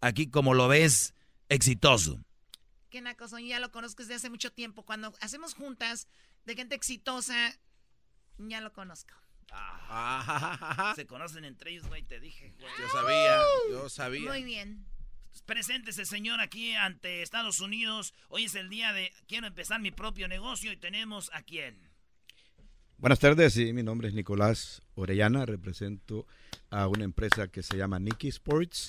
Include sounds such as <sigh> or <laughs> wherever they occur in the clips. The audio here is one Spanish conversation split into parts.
Aquí como lo ves, exitoso. Qué naco soy, ya lo conozco desde hace mucho tiempo. Cuando hacemos juntas de gente exitosa, ya lo conozco. Se conocen entre ellos, güey, te dije, güey. Yo sabía, yo sabía. Muy bien. Preséntese, señor, aquí ante Estados Unidos. Hoy es el día de quiero empezar mi propio negocio y tenemos a quién. Buenas tardes, sí, mi nombre es Nicolás Orellana, represento a una empresa que se llama Nicky Sports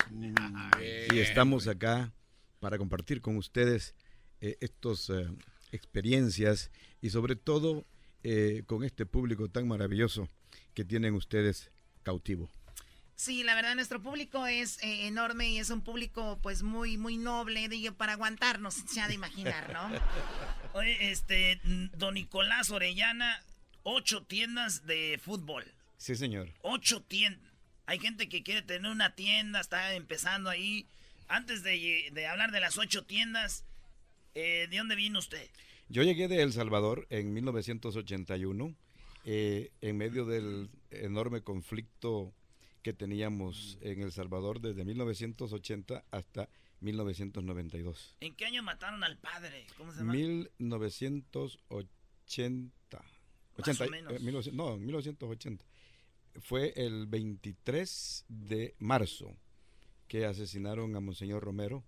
y estamos acá para compartir con ustedes eh, estas eh, experiencias y sobre todo eh, con este público tan maravilloso que tienen ustedes cautivo. Sí, la verdad nuestro público es eh, enorme y es un público pues muy muy noble digo, para aguantarnos, se ha de imaginar, ¿no? <laughs> Oye, este, mm, don Nicolás Orellana, ocho tiendas de fútbol. Sí, señor. Ocho tiendas. Hay gente que quiere tener una tienda, está empezando ahí. Antes de, de hablar de las ocho tiendas, eh, ¿de dónde vino usted? Yo llegué de El Salvador en 1981, eh, en medio del enorme conflicto que teníamos en El Salvador desde 1980 hasta 1992. ¿En qué año mataron al padre? ¿Cómo se llama? 1980. Más 80, o menos. eh, 1900 no, 1980. Fue el 23 de marzo que asesinaron a Monseñor Romero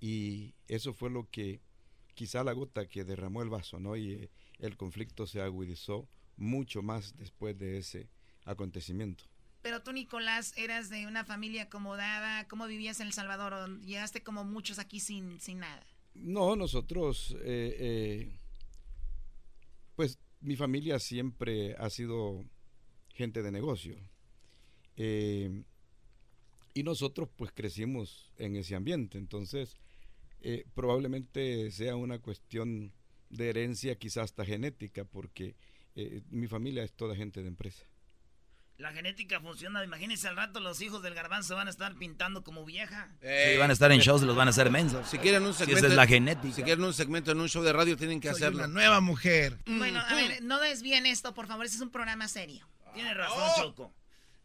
y eso fue lo que quizá la gota que derramó el vaso, ¿no? Y eh, el conflicto se agudizó mucho más después de ese acontecimiento. Pero tú, Nicolás, eras de una familia acomodada. ¿Cómo vivías en El Salvador? ¿O Llegaste como muchos aquí sin, sin nada. No, nosotros, eh, eh, pues mi familia siempre ha sido gente de negocio. Eh, y nosotros pues crecimos en ese ambiente. Entonces, eh, probablemente sea una cuestión de herencia, quizás hasta genética, porque eh, mi familia es toda gente de empresa. La genética funciona. Imagínense al rato los hijos del garbanzo van a estar pintando como vieja. Eh, Sí, van a estar en shows y los van a hacer mensos. Si quieren un Si segmento, esa es la genética. si quieren un segmento en un show de radio tienen que Soy hacerlo. una nueva mujer. Bueno, a ver, no desvíen esto, por favor. Este es un programa serio. Tienes razón, Oh. Choco.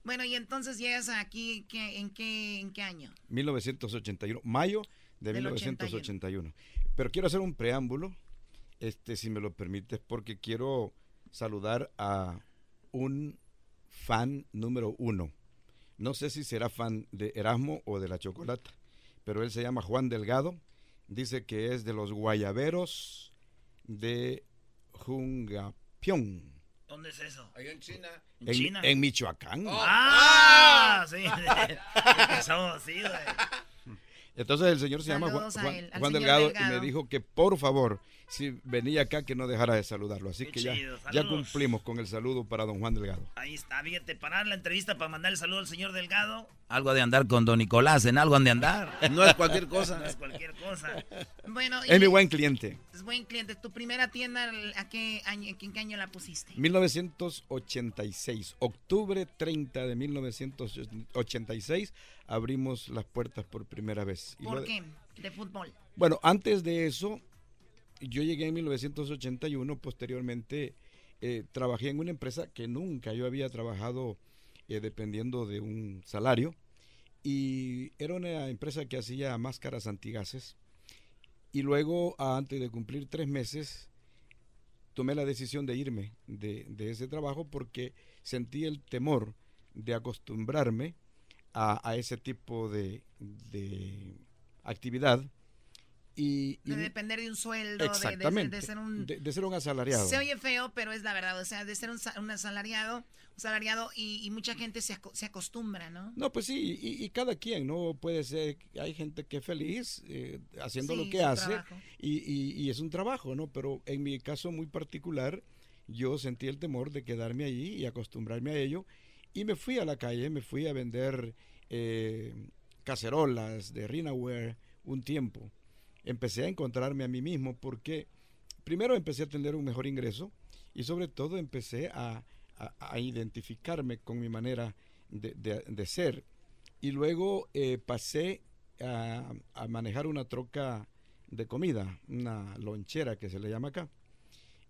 Bueno, y entonces llegas aquí, ¿qué- en, qué, ¿en qué año? 1981, mayo de Del 1981. Pero quiero hacer un preámbulo, este, si me lo permites, porque quiero saludar a un fan número uno. No sé si será fan de Erasmo o de la Chocolata, pero él se llama Juan Delgado. Dice que es de los guayaberos de Jungapión, ¿Dónde es eso? Allá en China. ¿En, en, China? en Michoacán. ¡Ah! Sí. <laughs> Somos así, güey. Entonces el señor se llama Juan, Juan- él, Delgado, y me dijo que por favor, si venía acá, que no dejara de saludarlo. Así Qué que ya, chido, ya cumplimos con el saludo para don Juan Delgado. Ahí está, fíjate, parar la entrevista para mandar el saludo al señor Delgado. Algo de andar con don Nicolás, en algo han de andar. <laughs> No es cualquier cosa. No es cualquier cosa. Bueno, Es mi buen cliente. Es buen cliente. ¿Tu primera tienda a qué año, en qué año la pusiste? 1986, octubre 30 de 1986, abrimos las puertas por primera vez. ¿Por qué? De fútbol. Bueno, antes de eso, yo llegué en 1981, posteriormente eh, trabajé en una empresa que nunca yo había trabajado eh, dependiendo de un salario y era una empresa que hacía máscaras antigases y luego, antes de cumplir tres meses, tomé la decisión de irme de, de ese trabajo porque sentí el temor de acostumbrarme a, a ese tipo de, de actividad. Y, y- De depender de un sueldo, de- de, exactamente, de ser un... de- ser un asalariado. Se oye feo, pero es la verdad. O sea, de ser un, sa- un asalariado, un salariado y, y mucha gente se, se acostumbra, ¿no? No, pues sí, y, y cada quien, ¿no? Puede ser, hay gente que es feliz eh, haciendo Sí, lo que hace trabajo. y, y- y es un trabajo, ¿no? Pero en mi caso muy particular, yo sentí el temor de quedarme allí y acostumbrarme a ello y me fui a la calle, me fui a vender eh, cacerolas de Rinaware un tiempo. Empecé a encontrarme a mí mismo porque primero empecé a tener un mejor ingreso y sobre todo empecé a, a- identificarme con mi manera de, de- ser. Y luego eh, pasé a, manejar una troca de comida, una lonchera que se le llama acá.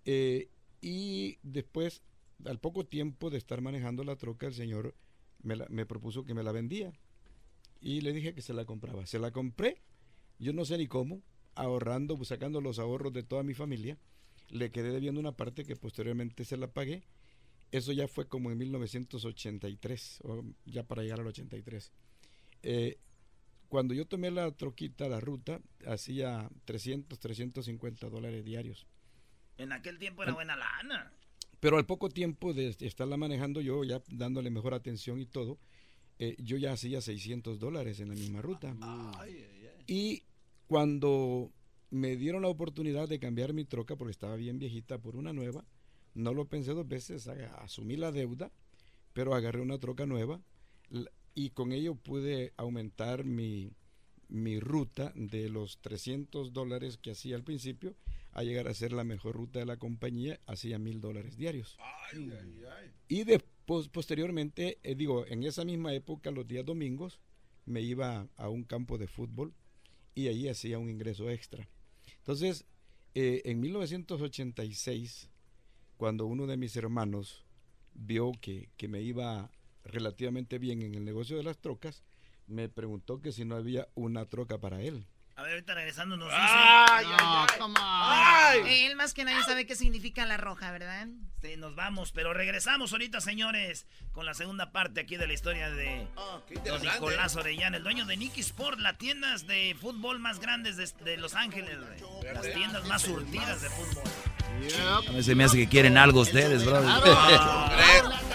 Eh, y después, al poco tiempo de estar manejando la troca, el señor me, me propuso que me la vendía. Y le dije que se la compraba. Se la compré, yo no sé ni cómo, ahorrando, pues, sacando los ahorros de toda mi familia. Le quedé debiendo una parte que posteriormente se la pagué. Eso ya fue como en 1983, o ya para llegar al 83. Eh, cuando yo tomé la troquita, la ruta, hacía 300, 350 dólares diarios. En aquel tiempo era buena lana. Pero al poco tiempo de estarla manejando yo, ya dándole mejor atención y todo, eh, yo ya hacía 600 dólares en la misma ruta. Y cuando me dieron la oportunidad de cambiar mi troca, porque estaba bien viejita, por una nueva, no lo pensé dos veces, asumí la deuda, pero agarré una troca nueva y con ello pude aumentar mi, mi ruta de los 300 dólares que hacía al principio a llegar a ser la mejor ruta de la compañía, hacía mil dólares diarios. Y después, posteriormente, eh, digo, en esa misma época, los días domingos, me iba a un campo de fútbol y ahí hacía un ingreso extra. Entonces, eh, en 1986, cuando uno de mis hermanos vio que, que me iba relativamente bien en el negocio de las trocas, me preguntó que si no había una troca para él. A ver, ahorita regresando nos dice. No, come on. Él más que nadie sabe qué significa la roja, ¿verdad? Sí, nos vamos, pero regresamos ahorita, señores, con la segunda parte aquí de la historia de Ah, don. Nicolás Orellana, el dueño de Nicky Sport, las tiendas de fútbol más grandes de, de Los Ángeles, güey. las tiendas más surtidas de fútbol. Yep. A mí se me hace que quieren algo ustedes, bro. <laughs>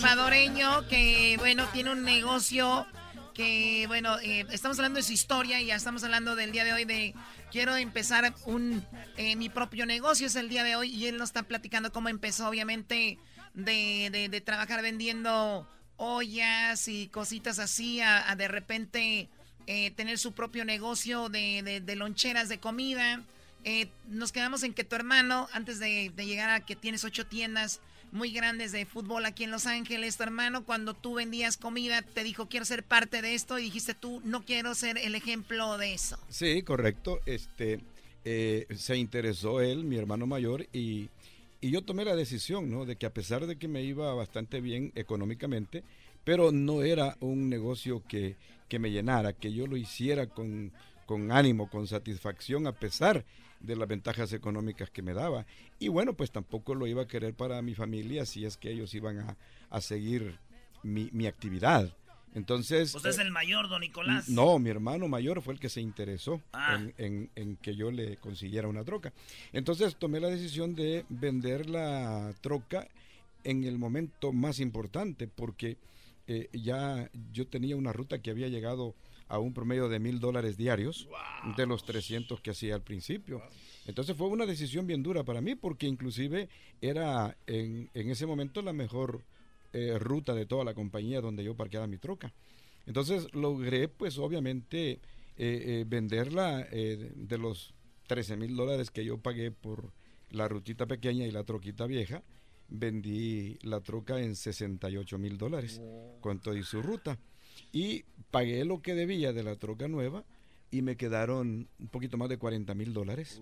salvadoreño que, bueno, tiene un negocio que, bueno, eh, estamos hablando de su historia y ya estamos hablando del día de hoy de quiero empezar un eh, mi propio negocio es el día de hoy y él nos está platicando cómo empezó, obviamente, de, de- trabajar vendiendo ollas y cositas así, a, de repente eh, tener su propio negocio de, de- loncheras de comida. Eh, nos quedamos en que tu hermano, antes de llegar a que tienes ocho tiendas muy grandes de fútbol aquí en Los Ángeles, tu hermano cuando tú vendías comida te dijo quiero ser parte de esto y dijiste tú no quiero ser el ejemplo de eso. Sí, correcto. Este, eh, se interesó él, mi hermano mayor, y, y yo tomé la decisión, ¿no? De que a pesar de que me iba bastante bien económicamente, pero no era un negocio que, que me llenara, que yo lo hiciera con, con ánimo, con satisfacción, a pesar de las ventajas económicas que me daba. Y bueno, pues tampoco lo iba a querer para mi familia si es que ellos iban a, a seguir mi, mi actividad. Entonces... Usted es eh, el mayor, don Nicolás. no, mi hermano mayor fue el que se interesó Ah. en, en- en que yo le consiguiera una troca. Entonces tomé la decisión de vender la troca en el momento más importante, porque eh, ya yo tenía una ruta que había llegado a un promedio de mil dólares diarios de los 300 que hacía al principio. Entonces fue una decisión bien dura para mí, porque inclusive era en, en ese momento la mejor eh, ruta de toda la compañía donde yo parqueaba mi troca. Entonces logré, pues obviamente, eh, eh, venderla de- los 13 mil dólares que yo pagué por la rutita pequeña y la troquita vieja. Vendí la troca en 68 mil dólares con toda y su ruta. Y pagué lo que debía de la troca nueva y me quedaron un poquito más de 40 mil dólares.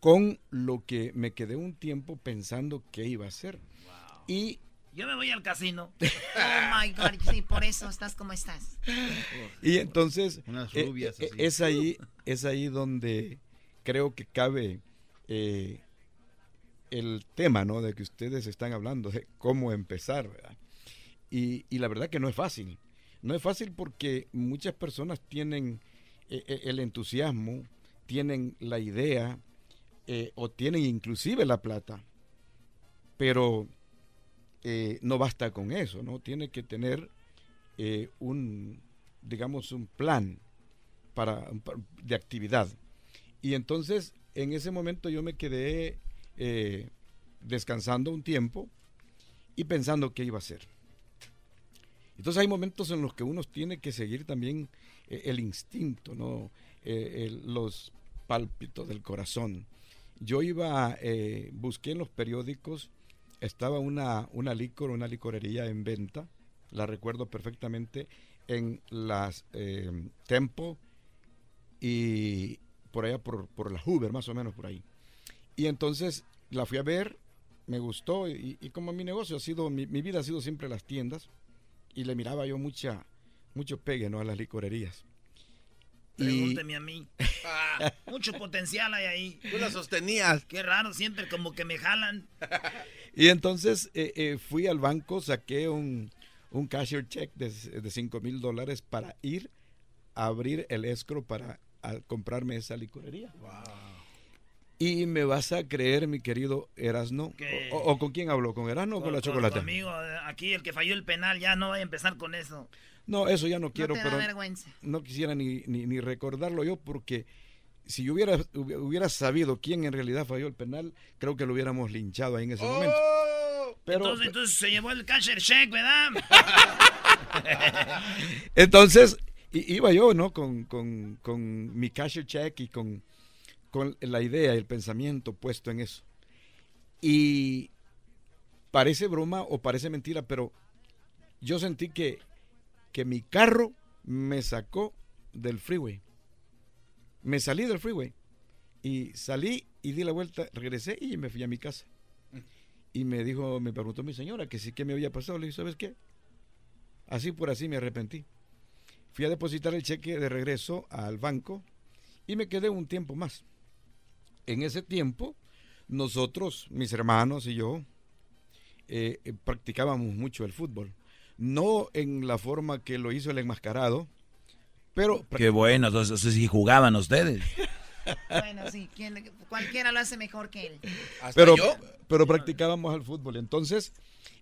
Con lo que me quedé un tiempo pensando qué iba a hacer. Y Yo me voy al casino. <laughs> Oh my God, sí, por eso estás como estás. Y entonces, Unas eh, rubias eh, así. es ahí, es ahí donde creo que cabe eh, el tema, ¿no? De que ustedes están hablando de cómo empezar, ¿verdad? Y, y la verdad que no es fácil. No es fácil porque muchas personas tienen eh, eh, el entusiasmo, tienen la idea eh, o tienen inclusive la plata, pero no basta con eso, ¿no? Tiene que tener un, digamos, un plan para, pa- de actividad. Y entonces, en ese momento yo me quedé descansando un tiempo y pensando qué iba a hacer. Entonces hay momentos en los que uno tiene que seguir también eh, el instinto, ¿no? Eh, los pálpitos del corazón. Yo iba, eh, busqué en los periódicos, estaba una, una licor, una licorería en venta, la recuerdo perfectamente, en las eh, Tempo y por allá por, por la Hoover, más o menos por ahí. Y entonces la fui a ver, me gustó y, y como mi negocio ha sido, mi, mi vida ha sido siempre las tiendas y le miraba yo mucha, mucho pegue ¿no? a las licorerías. Y, Pregúnteme a mí. Mucho potencial hay ahí. Tú la sostenías. Qué raro, siempre como que me jalan. y entonces eh, eh, fui al banco, saqué un, un cashier check de, de 5 mil dólares para ir a abrir el escro para a comprarme esa licorería. Y me vas a creer, mi querido Erasno, o, o con quién hablo, con Erasno o con, la tu chocolate. amigo, eh, aquí el que falló el penal, ya no vaya a empezar con eso. No, eso ya no quiero, no te da pero vergüenza. no quisiera ni, ni, ni recordarlo yo porque si yo hubiera, hubi- hubiera sabido quién en realidad falló el penal, creo que lo hubiéramos linchado ahí en ese momento. ¡Oh! Pero, entonces, entonces se llevó el cashier check, ¿verdad? <laughs> entonces iba yo, ¿no? Con, con, con mi cashier check y con, con la idea y el pensamiento puesto en eso. Y parece broma o parece mentira, pero yo sentí que, que mi carro me sacó del freeway. Me salí del freeway. Y salí y di la vuelta, regresé y me fui a mi casa. Y me dijo, me preguntó mi señora que sí que me había pasado. Le dije, ¿sabes qué? Así por así me arrepentí. Fui a depositar el cheque de regreso al banco y me quedé un tiempo más. En ese tiempo, nosotros, mis hermanos y yo, eh, eh, practicábamos mucho el fútbol. No en la forma que lo hizo el enmascarado, pero Qué bueno, entonces sí jugaban ustedes. <laughs> Bueno, sí, ¿quién- cualquiera lo hace mejor que él. ¿Hasta pero, yo? pero practicábamos al fútbol. Entonces,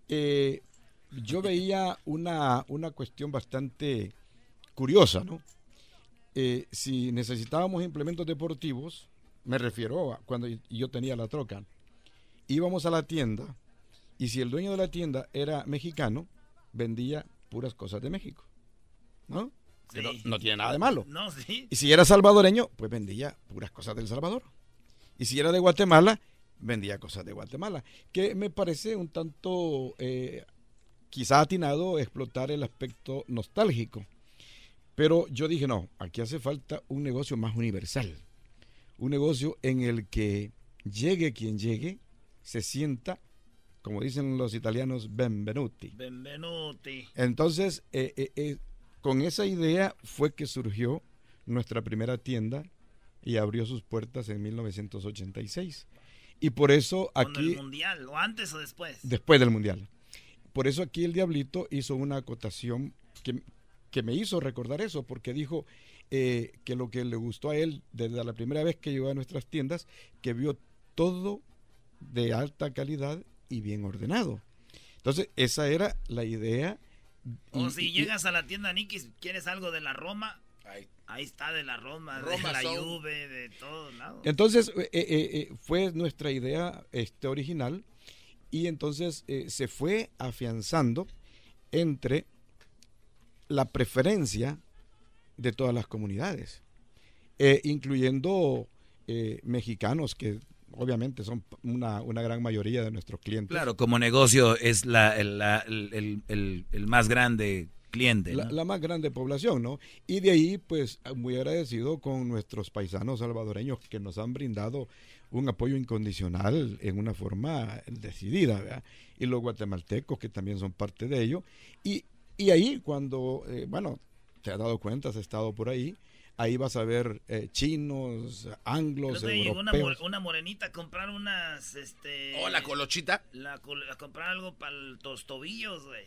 eh, yo veía una, una cuestión bastante curiosa, ¿no? Eh, si necesitábamos implementos deportivos, me refiero a cuando yo tenía la troca, íbamos a la tienda y si el dueño de la tienda era mexicano, vendía puras cosas de México, ¿no? Que no- Sí. no tiene nada de malo. No, sí. Y si era salvadoreño, pues vendía puras cosas del Salvador. Y si era de Guatemala, vendía cosas de Guatemala. Que me parece un tanto, eh, quizá atinado, explotar el aspecto nostálgico. Pero yo dije, no, aquí hace falta un negocio más universal. Un negocio en el que llegue quien llegue, se sienta, como dicen los italianos, benvenuti. Benvenuti. Entonces, eh, eh, eh, con esa idea fue que surgió nuestra primera tienda y abrió sus puertas en 1986. Y por eso Con el aquí, mundial, o antes o después. después del Mundial, por eso aquí el Diablito hizo una acotación que, que me hizo recordar eso, porque dijo eh, que lo que le gustó a él desde la primera vez que llegó a nuestras tiendas, que vio todo de alta calidad y bien ordenado. Entonces, esa era la idea. O y- si y- llegas a la tienda Nikis, quieres algo de la Roma, Ay, ahí está de la Roma, Roma de la Zone. Juve, de todos lados. Entonces, eh, eh, eh, fue nuestra idea este, original y entonces eh, se fue afianzando entre la preferencia de todas las comunidades, eh, incluyendo eh, mexicanos que obviamente son una, una gran mayoría de nuestros clientes. Claro, como negocio es la, el, la- el- el- más grande cliente. La, la, más grande población, ¿no? Y de ahí, pues, muy agradecido con nuestros paisanos salvadoreños que nos han brindado un apoyo incondicional en una forma decidida, ¿verdad? Y los guatemaltecos que también son parte de ello. Y, y ahí cuando, eh, bueno, te has dado cuenta, has estado por ahí, ahí vas a ver eh, chinos, anglos, europeos. Una, una, morenita a comprar unas, este... ¿O oh, la colochita? La, a comprar algo para los tobillos, güey.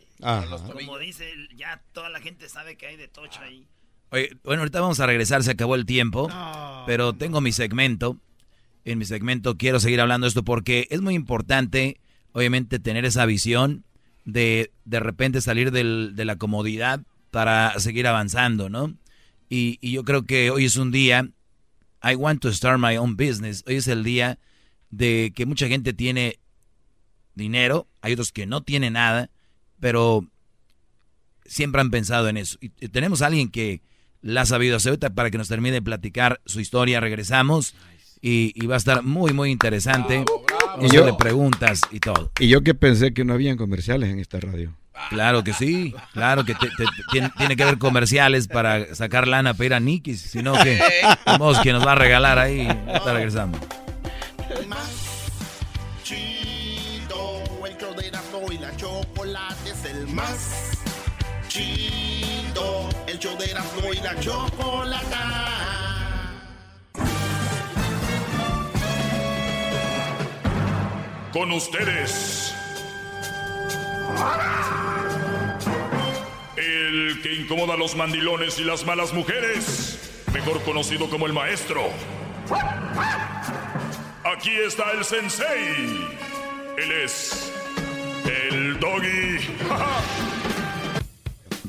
Como dice, ya toda la gente sabe que hay de tocho ahí. Oye, bueno, ahorita vamos a regresar, se acabó el tiempo, pero tengo mi segmento. En mi segmento quiero seguir hablando de esto porque es muy importante, obviamente, tener esa visión de de repente salir del, de la comodidad para seguir avanzando, ¿no? Y, y, yo creo que hoy es un día, I want to start my own business, hoy es el día de que mucha gente tiene dinero, hay otros que no tienen nada, pero siempre han pensado en eso. Y, tenemos a alguien que la ha sabido hacer para que nos termine de platicar su historia, regresamos y, y va a estar muy, muy interesante. Y yo le preguntas y todo. Y yo que pensé que no habían comerciales en esta radio. Claro que sí, claro que te, te, tiene, tiene, que haber comerciales para sacar lana para ir a Nikis, sino que vamos que nos va a regalar ahí. Está regresando. Chido, el show de Erasmo y la chocolate es el más chido. El show de Erasmo y la chocolate. Con ustedes el que incomoda a los mandilones y las malas mujeres, mejor conocido como el maestro. Aquí está el sensei. Él es el doggy.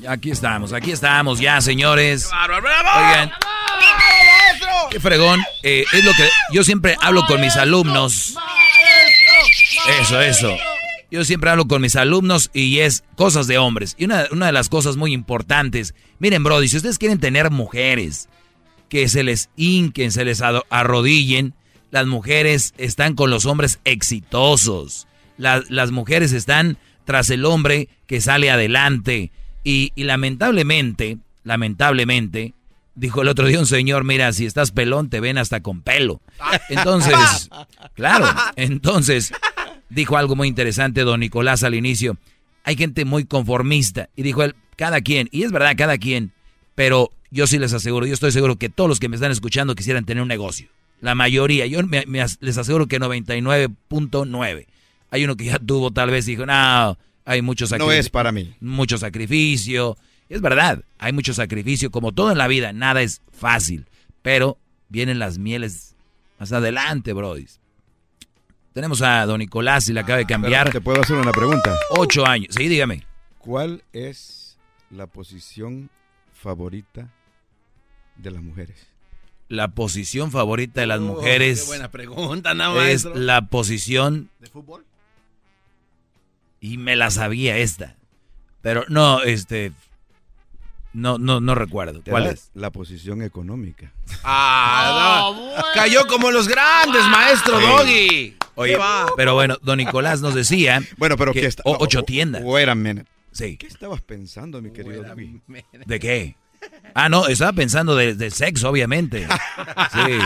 Aquí estamos, aquí estamos ya, señores. Oigan, qué fregón. Eh, es lo que yo siempre hablo con mis alumnos. Eso, eso. Yo siempre hablo con mis alumnos y es cosas de hombres. Y una, de las cosas muy importantes, miren, Brody, si ustedes quieren tener mujeres que se les hinquen, se les arrodillen, las mujeres están con los hombres exitosos. las mujeres están tras el hombre que sale adelante. Y, y lamentablemente, lamentablemente, dijo el otro día un señor, mira, si estás pelón, te ven hasta con pelo. <laughs> Entonces, <laughs> claro, entonces, dijo algo muy interesante don Nicolás al inicio. Hay gente muy conformista. Y dijo él, cada quien, y es verdad, cada quien, pero yo sí les aseguro, yo estoy seguro que todos los que me están escuchando quisieran tener un negocio. La mayoría, yo les aseguro que 99.9. Hay uno que ya tuvo tal vez dijo, no, hay mucho sacrificio. No es para mí. Mucho sacrificio. Es verdad, hay mucho sacrificio, como todo en la vida, nada es fácil. Pero vienen las mieles más adelante, brodis. Tenemos a don Nicolás y le acaba de cambiar. ¿Te puedo hacer una pregunta? Ocho años. Sí, dígame. ¿Cuál es la posición favorita de las mujeres? La posición favorita de las mujeres. Qué buena pregunta, Es la posición. ¿De fútbol? Y me la sabía esta. Pero no, este. No, no, no recuerdo. ¿Cuál es? La posición económica. Ah, no. Cayó como los grandes, maestro Doggy. Oye, pero bueno, don Nicolás nos decía. Bueno, pero que está, ocho tiendas. Wait a minute. Sí. ¿Qué estabas pensando, mi querido Doggy? ¿De qué? Ah, no, estaba pensando de, sexo, obviamente. Sí,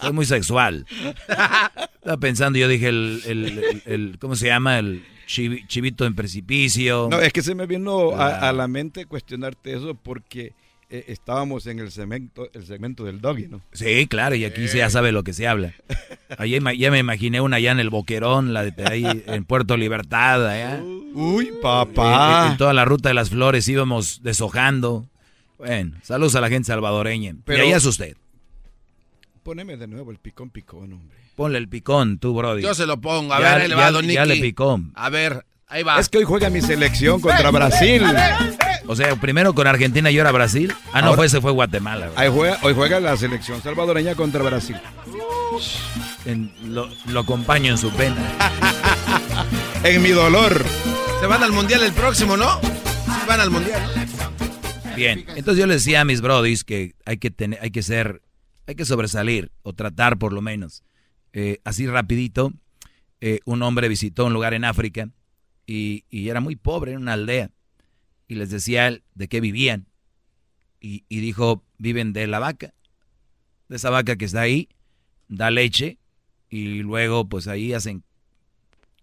soy muy sexual. Estaba pensando, yo dije, el, el, el ¿cómo se llama? El chivito en precipicio. No, es que se me vino a, la mente cuestionarte eso porque eh, estábamos en el segmento, el segmento del doggy, ¿no? Sí, claro, y aquí se ya sabe lo que se habla. Allí ya me imaginé una allá en el Boquerón, la de ahí en Puerto Libertad, allá. Uy, papá. En, toda la ruta de las flores íbamos deshojando. Bueno, saludos a la gente salvadoreña. Pero, y ahí es usted. Poneme de nuevo el picón picón, hombre. Ponle el picón, tú, Brody. Yo se lo pongo. A ver, ahí le va, Don Ya le picó. A ver, ahí va. Es que hoy juega mi selección contra Brasil. O sea, primero con Argentina y ahora Brasil. Ah, no, fue, se fue Guatemala. Ahí juega, hoy juega la selección salvadoreña contra Brasil. lo, lo acompaño en su pena. <laughs> en mi dolor. Se van al mundial el próximo, ¿no? Se van al mundial. Bien, entonces yo les decía a mis brodis que hay que tener, hay que ser, hay que sobresalir o tratar por lo menos eh, así rapidito, eh, un hombre visitó un lugar en África y, era muy pobre, en una aldea. Y les decía de qué vivían. Y, y dijo, viven de la vaca, de esa vaca que está ahí, da leche y luego pues ahí hacen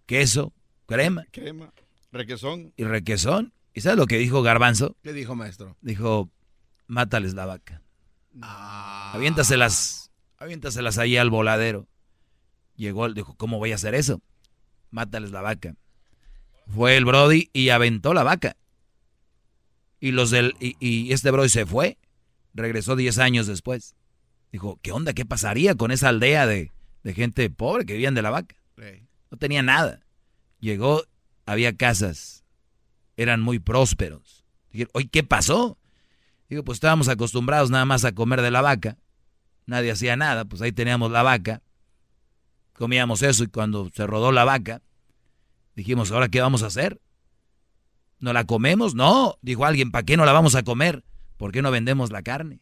queso, crema. Crema, requesón. Y requesón. ¿Y sabes lo que dijo Garbanzo? ¿Qué dijo, maestro? Dijo, mátales la vaca. Ah. Aviéntaselas, aviéntaselas ahí al voladero. Llegó, dijo, ¿cómo voy a hacer eso? Mátales la vaca. Fue el Brody y aventó la vaca. Y los del, y, y este Brody se fue. Regresó 10 años después. Dijo, ¿qué onda? ¿Qué pasaría con esa aldea de, de gente pobre que vivían de la vaca? No tenía nada. Llegó, había casas. Eran muy prósperos. Dije, oye, ¿qué pasó? Digo, pues estábamos acostumbrados nada más a comer de la vaca. Nadie hacía nada, pues ahí teníamos la vaca. Comíamos eso y cuando se rodó la vaca, dijimos, ¿ahora qué vamos a hacer? ¿No la comemos? No, dijo alguien, ¿para qué no la vamos a comer? ¿Por qué no vendemos la carne?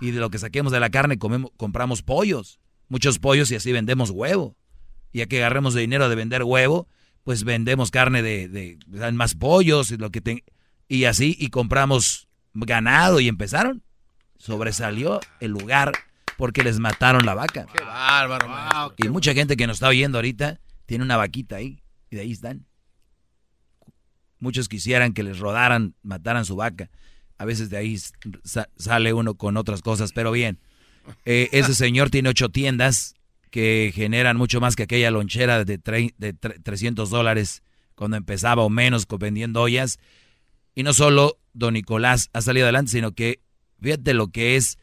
Y de lo que saquemos de la carne comemos, compramos pollos, muchos pollos y así vendemos huevo. Y ya que agarremos de dinero de vender huevo, pues vendemos carne de, de, de más pollos y lo que y así y compramos ganado y empezaron. Sobresalió el lugar porque les mataron la vaca. Qué bárbaro, wow, Y mucha gente que nos está oyendo ahorita tiene una vaquita ahí y de ahí están. Muchos quisieran que les rodaran, mataran su vaca. A veces de ahí sa sale uno con otras cosas, pero bien. Eh, ese señor tiene ocho tiendas que generan mucho más que aquella lonchera de, de 300 dólares cuando empezaba o menos vendiendo ollas. Y no solo don Nicolás ha salido adelante, sino que fíjate lo que es,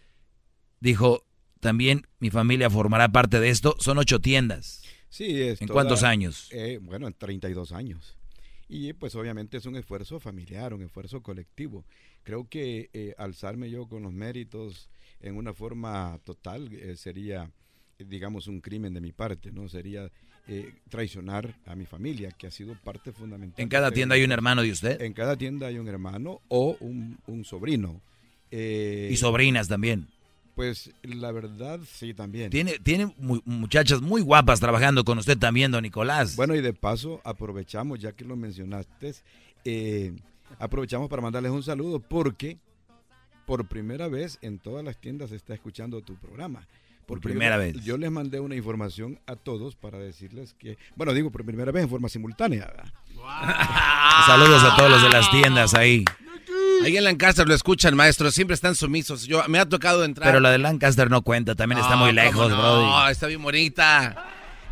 dijo, también mi familia formará parte de esto. Son ocho tiendas. Sí, es ¿En toda- cuántos años? eh, bueno, en 32 años. Y pues obviamente es un esfuerzo familiar, un esfuerzo colectivo. Creo que eh, alzarme yo con los méritos en una forma total eh, sería, digamos, un crimen de mi parte, ¿no? Sería eh, traicionar a mi familia, que ha sido parte fundamental. ¿En cada tienda hay un hermano de usted? En cada tienda hay un hermano o un, un sobrino. Eh, Y sobrinas también. Pues la verdad, sí, también. Tiene, tiene mu- muchachas muy guapas trabajando con usted también, don Nicolás. Bueno, y de paso aprovechamos, ya que lo mencionaste, eh, aprovechamos para mandarles un saludo porque por primera vez en todas las tiendas se está escuchando tu programa. Por primera yo, vez. Yo les mandé una información a todos para decirles que, bueno, digo por primera vez en forma simultánea. ¿verdad? <laughs> Saludos a todos los de las tiendas ahí. Ahí en Lancaster lo escuchan, maestro. Siempre están sumisos. Yo, me ha tocado entrar. Pero la de Lancaster no cuenta, también está No, muy ¿cómo lejos, no? Brody. está bien bonita.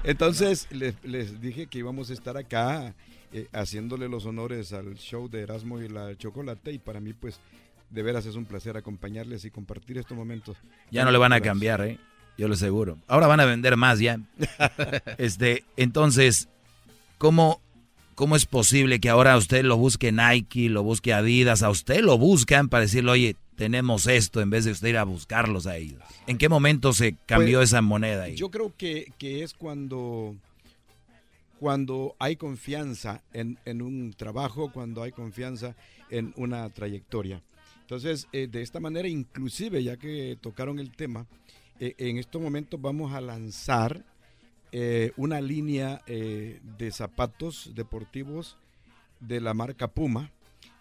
Entonces les, les dije que íbamos a estar acá eh, haciéndole los honores al show de Erasmo y la Chocolate y para mí pues de veras es un placer acompañarles y compartir estos momentos. Ya no le van a cambiar, ¿eh? Yo lo aseguro. Ahora van a vender más ya. <laughs> Este, entonces, ¿cómo, ¿cómo es posible que ahora usted lo busque Nike, lo busque Adidas, a usted lo buscan para decirle, oye, tenemos esto, en vez de usted ir a buscarlos a ellos? ¿En qué momento se cambió Pues, esa moneda ahí? Yo creo que, que es cuando, cuando hay confianza en, en un trabajo, cuando hay confianza en una trayectoria. Entonces, eh, de esta manera, inclusive, ya que tocaron el tema, eh, en estos momentos vamos a lanzar eh, una línea eh, de zapatos deportivos de la marca Puma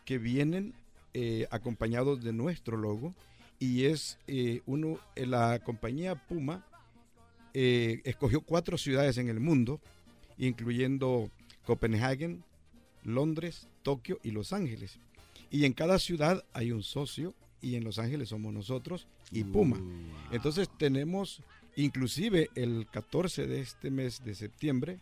que vienen eh, acompañados de nuestro logo y es uno la compañía Puma escogió cuatro ciudades en el mundo incluyendo Copenhagen, Londres, Tokio y Los Ángeles y en cada ciudad hay un socio y en Los Ángeles somos nosotros y Puma. Entonces tenemos inclusive el 14 de este mes de septiembre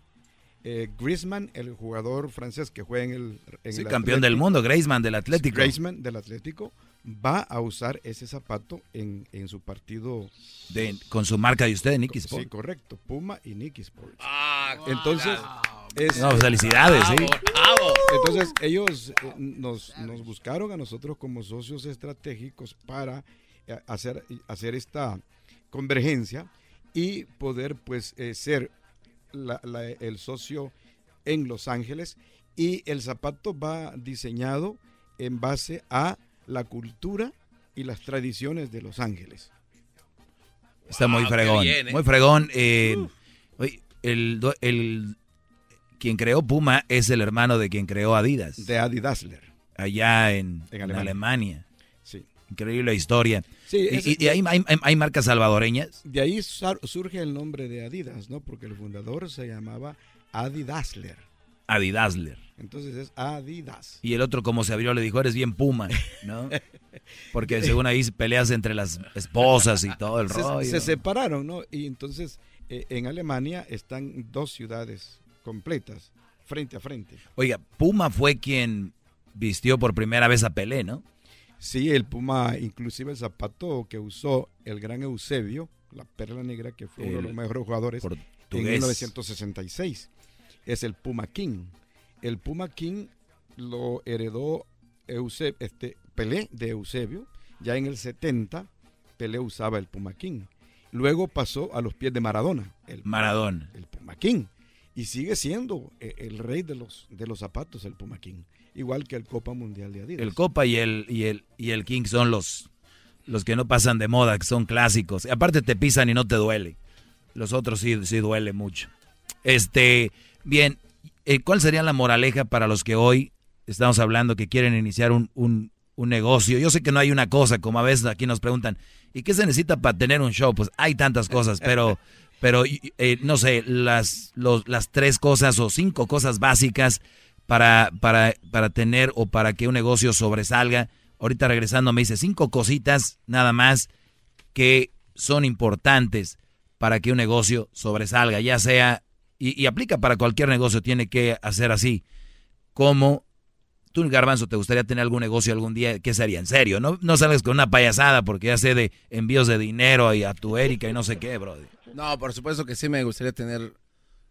eh, Griezmann, el jugador francés que juega en el en Sí, el campeón del mundo, Graceman del Atlético. Griezmann del Atlético va a usar ese zapato en, en su partido De- con su marca de usted, Nicky Sport. Sí, correcto, Puma y Nicky Sports. Ah, Entonces, es- No, felicidades, sí. Entonces, ellos eh, nos, nos buscaron a nosotros como socios estratégicos para eh, hacer, hacer esta convergencia y poder pues eh, ser la- la- el socio en Los Ángeles y el zapato va diseñado en base a la cultura y las tradiciones de Los Ángeles. Está muy Wow, fregón. bien, ¿eh? Muy fregón. eh, oye, el, el- quien creó Puma es el hermano de quien creó Adidas. De Adi Dassler. allá en, Alemania. Increíble historia. Sí, ¿Y, ahí hay, marcas salvadoreñas? De ahí surge el nombre de Adidas, ¿no? Porque el fundador se llamaba Adidasler. Adidasler. Entonces es Adidas. Y el otro, como se abrió, le dijo, eres bien puma, ¿no? <laughs> Porque según ahí peleas entre las esposas y todo el rollo. Se separaron, ¿no? Y entonces eh, en Alemania están dos ciudades completas, frente a frente. Oiga, Puma fue quien vistió por primera vez a Pelé, ¿no? Sí, el Puma, inclusive el zapato que usó el gran Eusebio, la perla negra, que fue uno de los mejores jugadores en 1966, es el Puma King. El Puma King lo heredó Eusebio, este, Pelé de Eusebio, ya en el 70 Pelé usaba el Puma King. Luego pasó a los pies de Maradona. El Maradona. El Puma King. Y sigue siendo eh, el rey de los, de los zapatos, el Puma King. Igual que el Copa Mundial de Adidas. El Copa y el, y el, y el King son los, los que no pasan de moda, que son clásicos. Aparte te pisan y no te duele. Los otros sí, sí duele mucho. Este, bien, eh, ¿cuál sería la moraleja para los que hoy estamos hablando que quieren iniciar un, un, un negocio? Yo sé que no hay una cosa, como a veces aquí nos preguntan, ¿Y qué se necesita para tener un show? Pues hay tantas cosas, pero, pero eh, no sé, las, las tres cosas o cinco cosas básicas para, para, para tener o para que un negocio sobresalga. Ahorita regresando me dice cinco cositas nada más que son importantes para que un negocio sobresalga, ya sea, y, y aplica para cualquier negocio, tiene que hacer así, como Tú, Garbanzo, ¿te gustaría tener algún negocio algún día? ¿Qué sería? En serio, no, no salgas con una payasada porque ya sé de envíos de dinero y a tu Erika y no sé qué, bro. No, por supuesto que sí me gustaría tener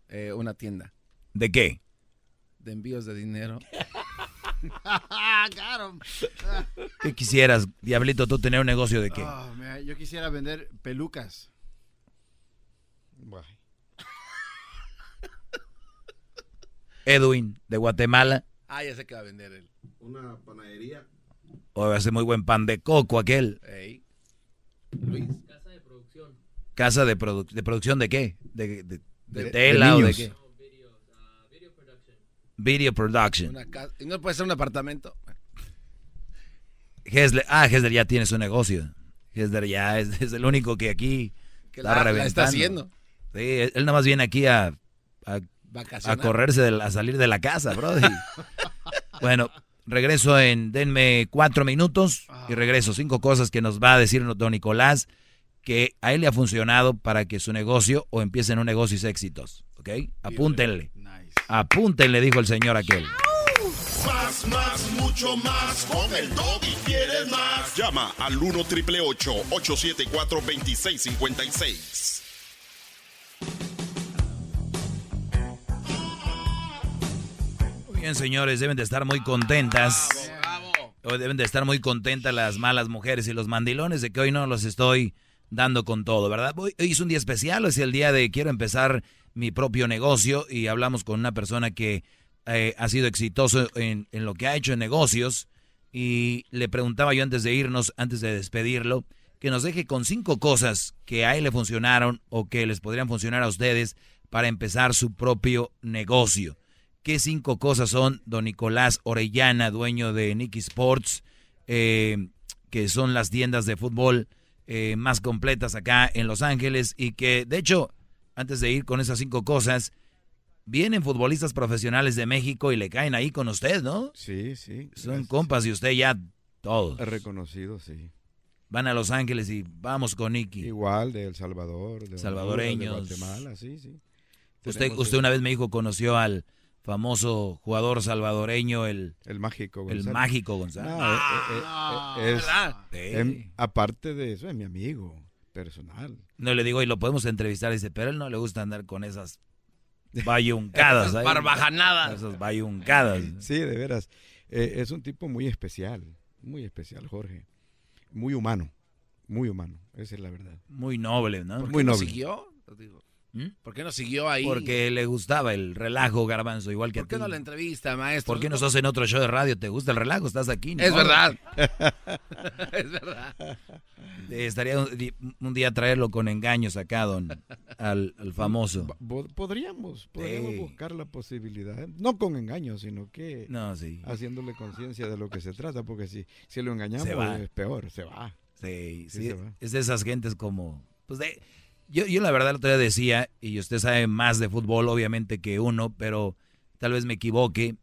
eh, una tienda. ¿De qué? De envíos de dinero. ¿Qué quisieras, Diablito, tú tener un negocio de qué? Oh, yo quisiera vender pelucas. Edwin, de Guatemala. Ah, ya sé que va a vender él. Una panadería. O hace muy buen pan de coco aquel. Luis. Casa de producción. ¿Casa de, de producción de qué? ¿De, de, tela o de qué? video, uh, video production. Video production. ¿Y no puede ser un apartamento? Hesler, ah, Hesler ya tiene su negocio. Hesler ya es, <laughs> el único que aquí está la, reventando. está haciendo. Sí, él nada más viene aquí a, a a correrse, a salir de la casa, bro. <laughs> bueno, regreso en, denme cuatro minutos y regreso. Cinco cosas que nos va a decir don Nicolás que a él le ha funcionado para que su negocio o empiecen un negocio y éxitos. ¿Ok? Apúntenle. Apúntenle, dijo el señor aquel. Más, más, mucho más. Con el y quieres más. Llama al 1 triple 874 2656. bien, señores, deben de estar muy contentas. Deben de estar muy contentas las malas mujeres y los mandilones de que hoy no los estoy dando con todo, ¿verdad? Hoy, es un día especial, es el día de quiero empezar mi propio negocio y hablamos con una persona que eh, ha sido exitoso en, en lo que ha hecho en negocios y le preguntaba yo antes de irnos, antes de despedirlo, que nos deje con cinco cosas que a él le funcionaron o que les podrían funcionar a ustedes para empezar su propio negocio. ¿Qué cinco cosas son don Nicolás Orellana, dueño de Nicky Sports, eh, que son las tiendas de fútbol eh, más completas acá en Los Ángeles? Y que, de hecho, antes de ir con esas cinco cosas, vienen futbolistas profesionales de México y le caen ahí con usted, ¿no? Sí, sí. Son compas y usted ya todos. Reconocido, sí. Van a Los Ángeles y vamos con Nicky. Igual, de El Salvador, de Salvadoreños. de Guatemala, sí, sí. Usted, usted una vez me dijo, conoció al famoso jugador salvadoreño, el, el mágico González. El mágico González. No, eh, eh, eh, aparte de eso, es mi amigo personal. No le digo, y lo podemos entrevistar, dice, pero él no le gusta andar con esas bayuncadas. <laughs> esas barbajanadas. Esas bayuncadas. Sí, de veras. es un tipo muy especial, muy especial, Jorge. Muy humano, muy humano, esa es la verdad. Muy noble, ¿no? Muy noble. siguió? ¿Mm? ¿Por qué no siguió ahí? Porque le gustaba el relajo, garbanzo, igual que ¿Por qué no la entrevista, maestro? ¿Por qué no estás en otro show de radio? ¿Te gusta el relajo? Estás aquí. <laughs> Es verdad. es verdad. Estaría un, día traerlo con engaños acá, don, al, famoso. Podríamos, podríamos buscar la posibilidad, no con engaños, sino que haciéndole conciencia de lo que se trata, porque si, si lo engañamos es peor, se va. Sí, sí, es de esas gentes como, pues de yo, yo la verdad lo decía, y usted sabe más de fútbol obviamente que uno, pero tal vez me equivoque,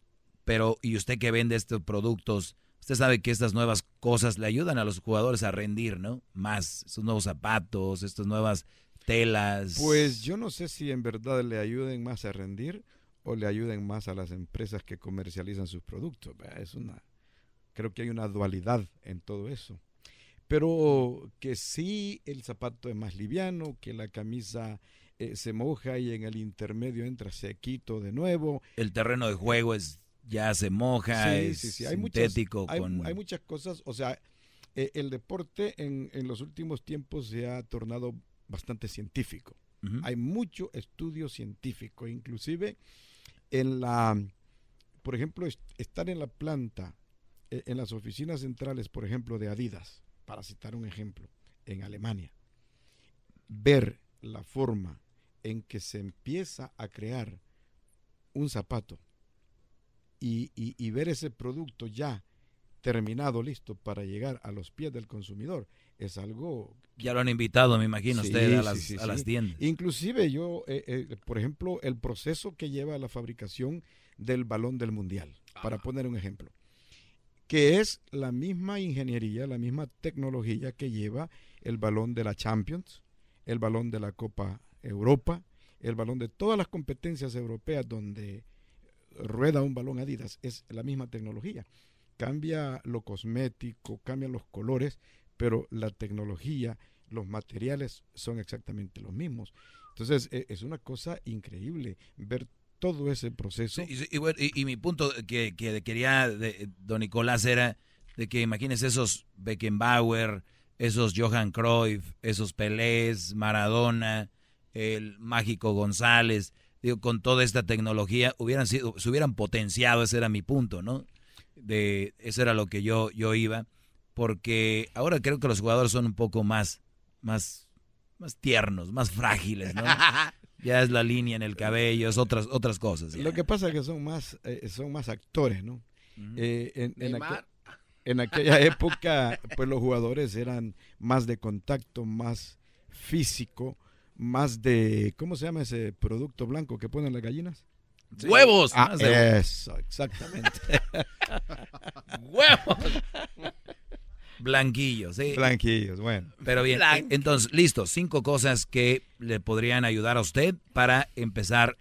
pero y usted que vende estos productos, usted sabe que estas nuevas cosas le ayudan a los jugadores a rendir, ¿no? Más, estos nuevos zapatos, estas nuevas telas. Pues yo no sé si en verdad le ayuden más a rendir o le ayuden más a las empresas que comercializan sus productos. Es una, creo que hay una dualidad en todo eso pero que sí el zapato es más liviano, que la camisa eh, se moja y en el intermedio entra sequito de nuevo. El terreno de juego es ya se moja, es sintético. Hay, hay, muchas cosas, o sea, eh, el deporte en, en, los últimos tiempos se ha tornado bastante científico. Hay mucho estudio científico, inclusive en la, por ejemplo, estar en la planta, eh, en las oficinas centrales, por ejemplo, de Adidas para citar un ejemplo, en Alemania, ver la forma en que se empieza a crear un zapato y, ver ese producto ya terminado, listo para llegar a los pies del consumidor, es algo... Ya lo han invitado, me imagino, usted a, las, tiendas. Inclusive yo, eh, eh, por ejemplo, el proceso que lleva a la fabricación del balón del mundial, para ah. poner un ejemplo que es la misma ingeniería, la misma tecnología que lleva el balón de la Champions, el balón de la Copa Europa, el balón de todas las competencias europeas donde rueda un balón Adidas, es la misma tecnología. Cambia lo cosmético, cambian los colores, pero la tecnología, los materiales son exactamente los mismos. Entonces e, es una cosa increíble ver todo ese proceso. y, mi punto que, quería, de, don Nicolás, era de que imagínese esos Beckenbauer, esos Johan Cruyff, esos Pelés, Maradona, el mágico González, digo, con toda esta tecnología, hubieran sido, se hubieran potenciado, ese era mi punto, ¿no? De, eso era lo que yo, yo iba, porque ahora creo que los jugadores son un poco más, más, más tiernos, más frágiles, ¿no? <laughs> ya es la línea en el cabello, es otras otras cosas. Lo que pasa es que son más eh, son más actores, ¿no? Eh, en, en, aquella <laughs> época, pues los jugadores eran más de contacto, más físico, más de ¿cómo se llama ese producto blanco que ponen las gallinas? Huevos. Ah, eso, exactamente. <laughs> Huevos. Blanquillos, sí. Blanquillos, bueno. Pero bien, entonces, listo, cinco cosas que le podrían ayudar a usted para empezar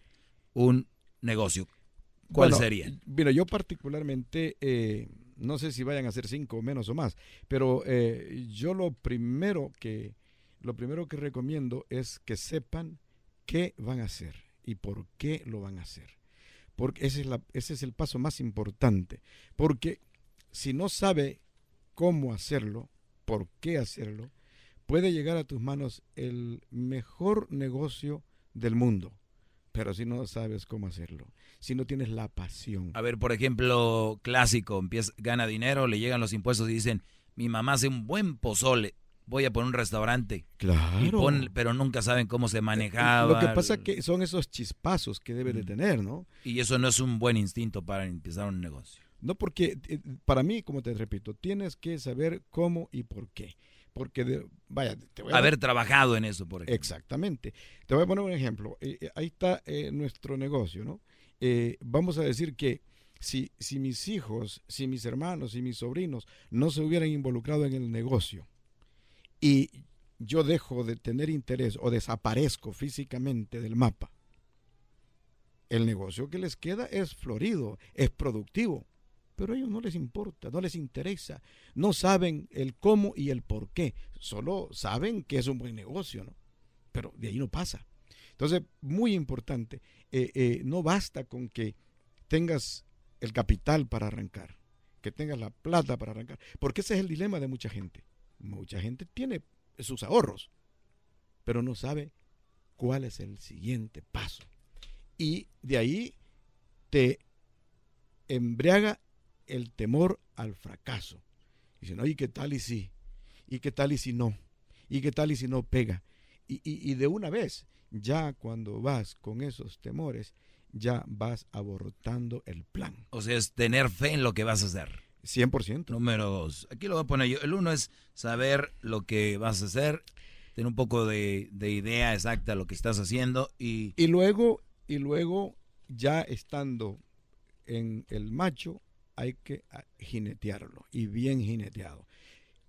un negocio. ¿Cuál sería? Mira, yo particularmente, eh, no sé si vayan a ser cinco menos o más, pero eh, yo lo primero que, lo primero que recomiendo es que sepan qué van a hacer y por qué lo van a hacer. Porque ese es, la, ese es el paso más importante. Porque si no sabe cómo hacerlo, por qué hacerlo, puede llegar a tus manos el mejor negocio del mundo. Pero si no sabes cómo hacerlo, si no tienes la pasión. A ver, por ejemplo, clásico, empieza, gana dinero, le llegan los impuestos y dicen, mi mamá hace un buen pozole, voy a poner un restaurante. Claro. pero nunca saben cómo se manejaba. Lo que pasa es que son esos chispazos que debe de tener, ¿no? Y eso no es un buen instinto para empezar un negocio. No porque, eh, para mí, como te repito, tienes que saber cómo y por qué. Porque, vaya, te voy a haber trabajado en eso, por ejemplo. Exactamente. Te voy a poner un ejemplo. Eh, eh, ahí está nuestro negocio, ¿no? vamos a decir que si, si mis hijos, si mis hermanos, si mis sobrinos no se hubieran involucrado en el negocio y yo dejo de tener interés o desaparezco físicamente del mapa, el negocio que les queda es florido, es productivo pero a ellos no les importa, no les interesa, no saben el cómo y el por qué, solo saben que es un buen negocio, ¿no? Pero de ahí no pasa. Entonces, muy importante, eh, eh, no basta con que tengas el capital para arrancar, que tengas la plata para arrancar, porque ese es el dilema de mucha gente. Mucha gente tiene sus ahorros, pero no sabe cuál es el siguiente paso. Y de ahí te embriaga el temor al fracaso. Dicen, oye, ¿qué tal y si? ¿Y qué tal y si no? ¿Y qué tal y si no pega? Y, y, de una vez, ya cuando vas con esos temores, ya vas abortando el plan. O sea, es tener fe en lo que vas a hacer. 100%. Número dos. Aquí lo voy a poner yo. El uno es saber lo que vas a hacer, tener un poco de, de idea exacta de lo que estás haciendo y... Y luego, y luego, ya estando en el macho, hay que ah, jinetearlo y bien jineteado.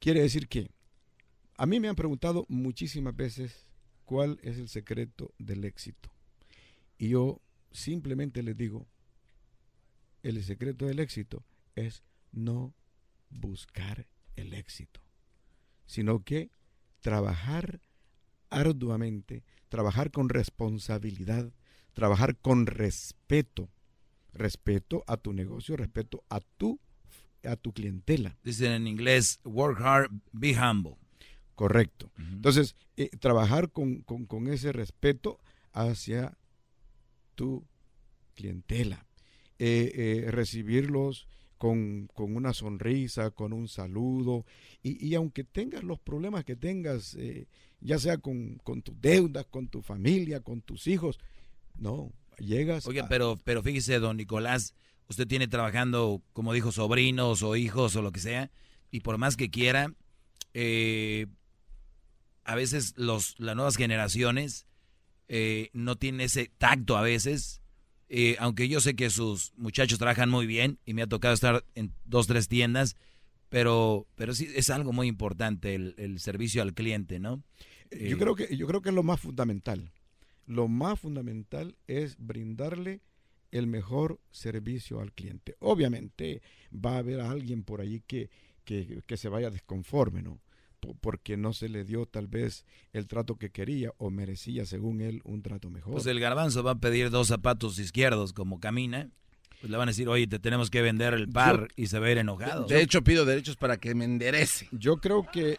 Quiere decir que a mí me han preguntado muchísimas veces cuál es el secreto del éxito. Y yo simplemente les digo, el secreto del éxito es no buscar el éxito, sino que trabajar arduamente, trabajar con responsabilidad, trabajar con respeto respeto a tu negocio, respeto a tu, a tu clientela. Dicen en inglés, work hard, be humble. Correcto. Entonces, eh, trabajar con, ese respeto hacia tu clientela. Eh, eh, recibirlos con, una sonrisa, con un saludo. Y, aunque tengas los problemas que tengas, ya sea con, con tus deudas, con tu familia, con tus hijos, no, llegas. Oye, pero, pero fíjese, don Nicolás, usted tiene trabajando, como dijo, sobrinos o hijos o lo que sea, y por más que quiera, eh, a veces los, las nuevas generaciones eh, no tienen ese tacto a veces. Eh, aunque yo sé que sus muchachos trabajan muy bien y me ha tocado estar en dos, tres tiendas, pero, pero sí es algo muy importante el, el servicio al cliente, ¿no? Yo creo que yo creo que es lo más fundamental lo más fundamental es brindarle el mejor servicio al cliente. Obviamente va a haber alguien por ahí que, que, se vaya desconforme, ¿no? porque no se le dio tal vez el trato que quería o merecía según él un trato mejor. Pues el garbanzo va a pedir dos zapatos izquierdos como camina. Pues le van a decir, oye, te tenemos que vender el par y se va a ir enojado. De hecho, pido derechos para que me enderece. Yo creo que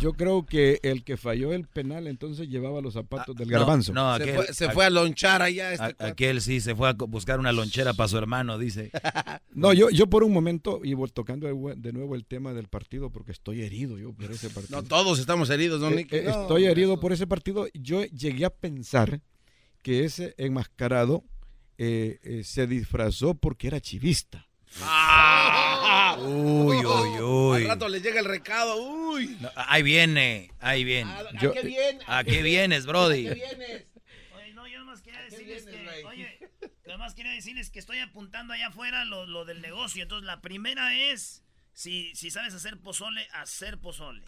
yo creo que el que falló el penal entonces llevaba los zapatos del garbanzo. No, se, fue, a lonchar allá. Este aquel sí se fue a buscar una lonchera para su hermano, dice. <laughs> no, yo, yo por un momento, y tocando de nuevo el tema del partido, porque estoy herido yo por ese partido. No, todos estamos heridos, don eh, eh, estoy herido por ese partido. Yo llegué a pensar que ese enmascarado eh, se disfrazó porque era chivista. Ah.Uy, uy, uy. Al rato le llega el recado, uy. ahí viene, ahí viene. ¿A, qué viene? ¿A qué vienes, Brody? ¿A qué vienes? Oye, no, yo nomás quería decirles que, oye, nomás quería decirles que estoy apuntando allá afuera lo, lo del negocio. Entonces, la primera es, si, si sabes hacer pozole, hacer pozole.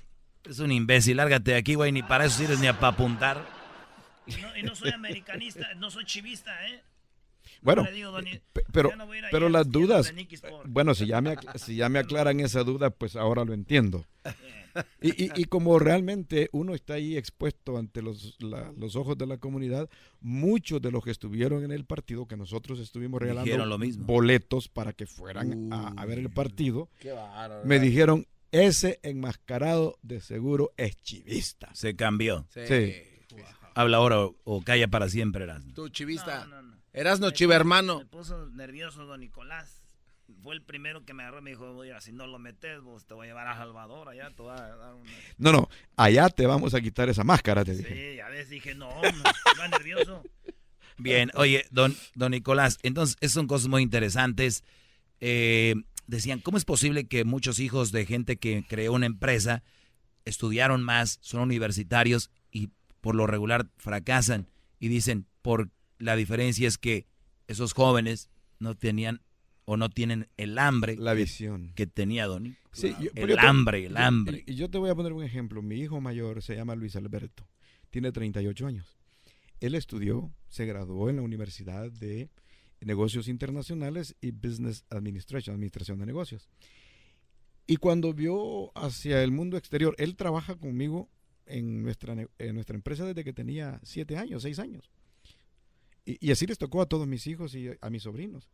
Es un imbécil, lárgate de aquí, güey, ni para eso sirves ni para apuntar. no, y no soy americanista, no soy chivista, ¿eh? Bueno, pero, pero las dudas, bueno, si ya, me, si ya me <laughs> aclaran esa duda, pues ahora lo entiendo. <laughs> Y, y, como realmente uno está ahí expuesto ante los, los ojos de la comunidad, muchos de los que estuvieron en el partido, que nosotros estuvimos regalando boletos para que fueran a, ver el partido, me dijeron, ese enmascarado de seguro es chivista. Se cambió. Sí. Habla ahora o, calla para siempre, Erasmo. Tú, chivista. Eras no chiva, hermano. Me puso nervioso don Nicolás. Fue el primero que me agarró y me dijo, oye, si no lo metes, vos te voy a llevar a Salvador, allá te voy a dar una... No, no, allá te vamos a quitar esa máscara, te dije. Sí, a veces dije, no, no nervioso. <laughs> Bien, oye, don, don Nicolás, entonces, esas son cosas muy interesantes. Eh, decían, ¿cómo es posible que muchos hijos de gente que creó una empresa estudiaron más, son universitarios y por lo regular fracasan? Y dicen, ¿por qué? La diferencia es que esos jóvenes no tenían o no tienen el hambre. La visión. Que tenía Donny. Sí, el hambre, el hambre. Y yo te voy a poner un ejemplo. Mi hijo mayor se llama Luis Alberto. Tiene 38 años. Él estudió, se graduó en la Universidad de Negocios Internacionales y Business Administration, Administración de Negocios. Y cuando vio hacia el mundo exterior, él trabaja conmigo en nuestra, en nuestra empresa desde que tenía 7 años, 6 años. Y, así les tocó a todos mis hijos y a mis sobrinos.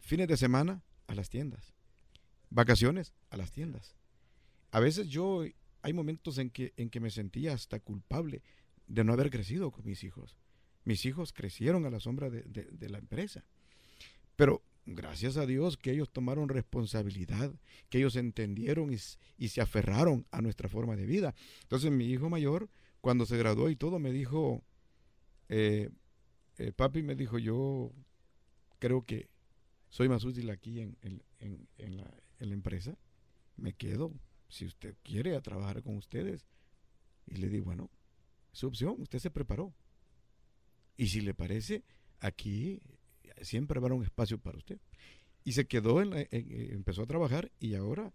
Fines de semana a las tiendas. Vacaciones a las tiendas. A veces yo, hay momentos en que, en que me sentía hasta culpable de no haber crecido con mis hijos. mis hijos crecieron a la sombra de, de la empresa. Pero gracias a Dios que ellos tomaron responsabilidad, que ellos entendieron y, se aferraron a nuestra forma de vida. Entonces mi hijo mayor, cuando se graduó y todo, me dijo, eh, eh, papi me dijo, yo creo que soy más útil aquí en, la, empresa, me quedo, si usted quiere, a trabajar con ustedes. Y le di, bueno, su opción, usted se preparó. Y si le parece, aquí siempre habrá un espacio para usted. Y se quedó, en, empezó a trabajar y ahora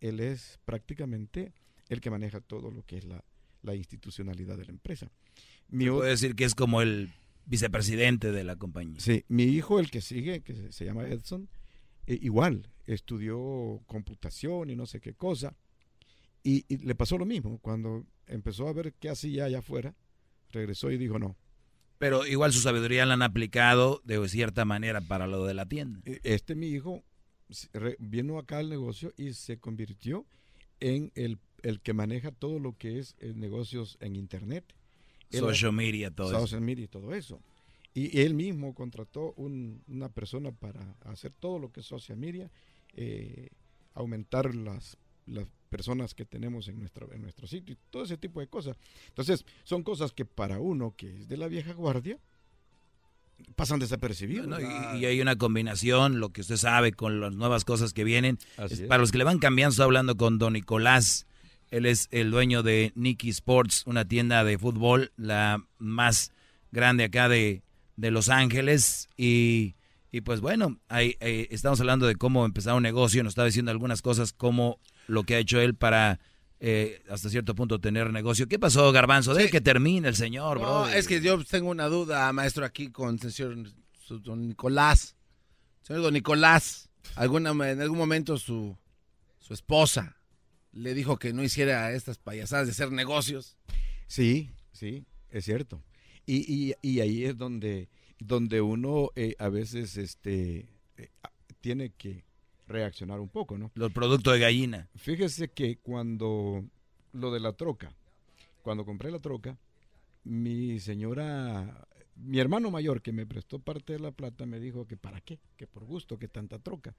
él es prácticamente el que maneja todo lo que es la, institucionalidad de la empresa. Mi puede decir que es como el vicepresidente de la compañía. Sí, mi hijo, el que sigue, que se, llama Edson, eh, igual, estudió computación y no sé qué cosa. Y, y, le pasó lo mismo. Cuando empezó a ver qué hacía allá afuera, regresó y dijo, no, pero igual su sabiduría la han aplicado de cierta manera para lo de la tienda. E, este mi hijo vino acá al negocio y se convirtió en el, el que maneja todo lo que es eh, negocios en internet. Social media, todo social eso. media y todo eso. Y él mismo contrató una persona para hacer todo lo que es social media, eh, aumentar las, las personas que tenemos en nuestro, en nuestro sitio y todo ese tipo de cosas. Entonces, son cosas que para uno que es de la vieja guardia, pasan desapercibidos. y, hay una combinación, lo que usted sabe, con las nuevas cosas que vienen. Para los que le van cambiando, estoy hablando con don Nicolás. Él es el dueño de Nicky Sports, una tienda de fútbol, la más grande acá de, de Los Ángeles. Y, y pues bueno, ahí, eh, estamos hablando de cómo empezar un negocio. Nos estaba diciendo algunas cosas, cómo lo que ha hecho él para eh, hasta cierto punto tener negocio. ¿Qué pasó, Garbanzo? De que termine el señor, bro. Es que yo tengo una duda, maestro, aquí con el señor don Nicolás. Señor don Nicolás, alguna, en algún momento su, su esposa le dijo que no hiciera estas payasadas de hacer negocios. Sí, sí, es cierto. Y, y, ahí es donde, donde uno eh, a veces este, eh, tiene que reaccionar un poco, ¿no? Los productos de gallina. Fíjese que cuando lo de la troca, cuando compré la troca, mi señora, mi hermano mayor que me prestó parte de la plata me dijo que para qué, que por gusto, que tanta troca.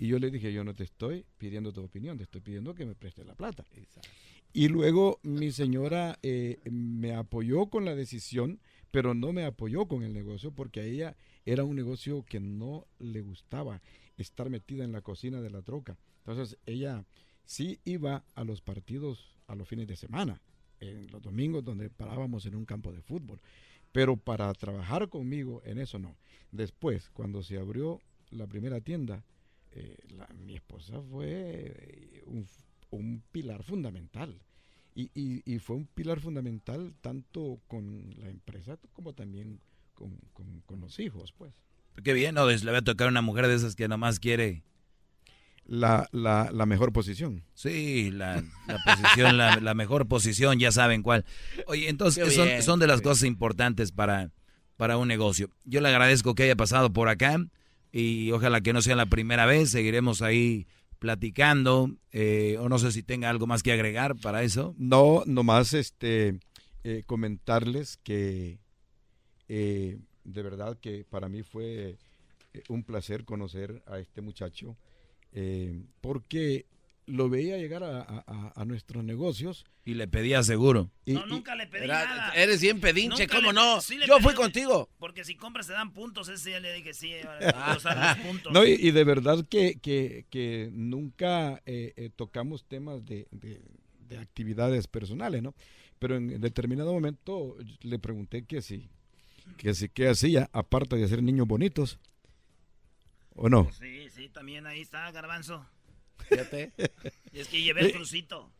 Y yo le dije, yo no te estoy pidiendo tu opinión, te estoy pidiendo que me prestes la plata. Y luego mi señora eh, me apoyó con la decisión, pero no me apoyó con el negocio porque a ella era un negocio que no le gustaba estar metida en la cocina de la troca. Entonces ella sí iba a los partidos a los fines de semana, en los domingos donde parábamos en un campo de fútbol. Pero para trabajar conmigo en eso no. Después, cuando se abrió la primera tienda, eh, mi esposa fue un, pilar fundamental. Y, fue un pilar fundamental tanto con la empresa como también con, con los hijos, pues. Qué bien, ¿no? Le va a tocar una mujer de esas que nomás quiere... La, la, la mejor posición. Sí, la, la posición, la, mejor posición, ya saben cuál. Oye, entonces son, son, de las cosas importantes para, para un negocio. Yo le agradezco que haya pasado por acá y ojalá que no sea la primera vez. Seguiremos ahí platicando. Eh, o no sé si tenga algo más que agregar para eso. No, nomás este, eh, comentarles que eh, de verdad que para mí fue eh, un placer conocer a este muchacho, porque lo veía llegar a, nuestros negocios. Y le pedía seguro. no, nunca le pedí nada. Eres bien pedinche, ¿cómo no? Yo fui contigo. Porque si compras te dan puntos, ese ya le dije sí, <laughs> los puntos. No, y, de verdad que, que, nunca eh, tocamos temas de, de, actividades personales, ¿no? Pero en determinado momento le pregunté que si que sí que hacía, aparte de hacer niños bonitos. ¿O no? Sí, sí, también ahí está, Garbanzo. Fíjate. y es que llevé el crucito.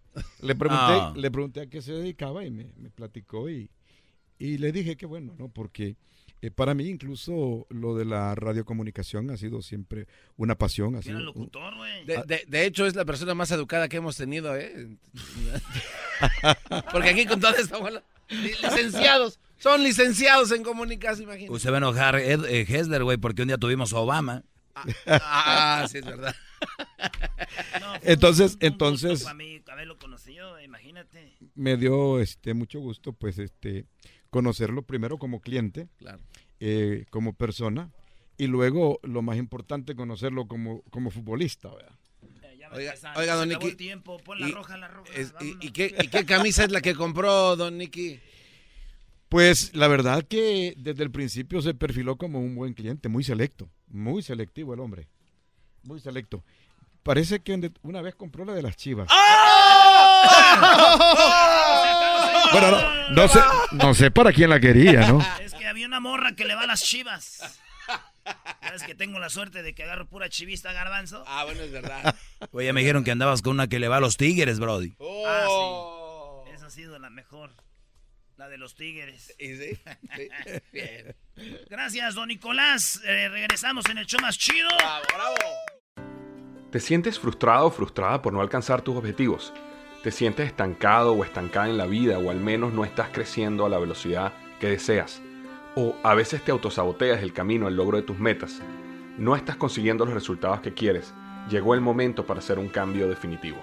Le pregunté, ah. le pregunté a qué se dedicaba y me, platicó y, y, le dije que bueno, ¿no? Porque eh, para mí incluso lo de la radiocomunicación ha sido siempre una pasión. Ha sido, locutor, güey. De, de, hecho es la persona más educada que hemos tenido, ¿eh? <laughs> Porque aquí con toda esta bola, licenciados. Son licenciados en comunicación, imagínate. Usted va a enojar Ed, eh, Hessler, güey, porque un día tuvimos a Obama. Ah, ah, sí, es verdad. Entonces, entonces. haberlo conocido, imagínate. Me dio este mucho gusto, pues, este, conocerlo primero como cliente, eh, como persona, y luego, lo más importante, conocerlo como, como futbolista, ¿verdad? Oiga, oiga, don Nicky. ¿Y, qué, ¿Y qué camisa es la que compró, don Nicky? Pues la verdad que desde el principio se perfiló como un buen cliente, muy selecto, muy selectivo el hombre, muy selecto. Parece que una vez compró la de las chivas. ¡Ah! <laughs> bueno, no, sé, no sé para quién la quería, ¿no? Es que había una morra que le va a las chivas. ¿Sabes que tengo la suerte de que agarro pura chivista garbanzo? Ah, bueno, es verdad. Oye, me dijeron que andabas con una que le va a los tigres, Brody. Ah, sí. Esa ha sido la mejor. La de los tigres. <laughs> Bien. Gracias, don Nicolás. Eh, regresamos en el show más chido. Bravo, bravo. ¿Te sientes frustrado o frustrada por no alcanzar tus objetivos? ¿Te sientes estancado o estancada en la vida o al menos no estás creciendo a la velocidad que deseas? ¿O a veces te autosaboteas el camino al logro de tus metas? ¿No estás consiguiendo los resultados que quieres? Llegó el momento para hacer un cambio definitivo.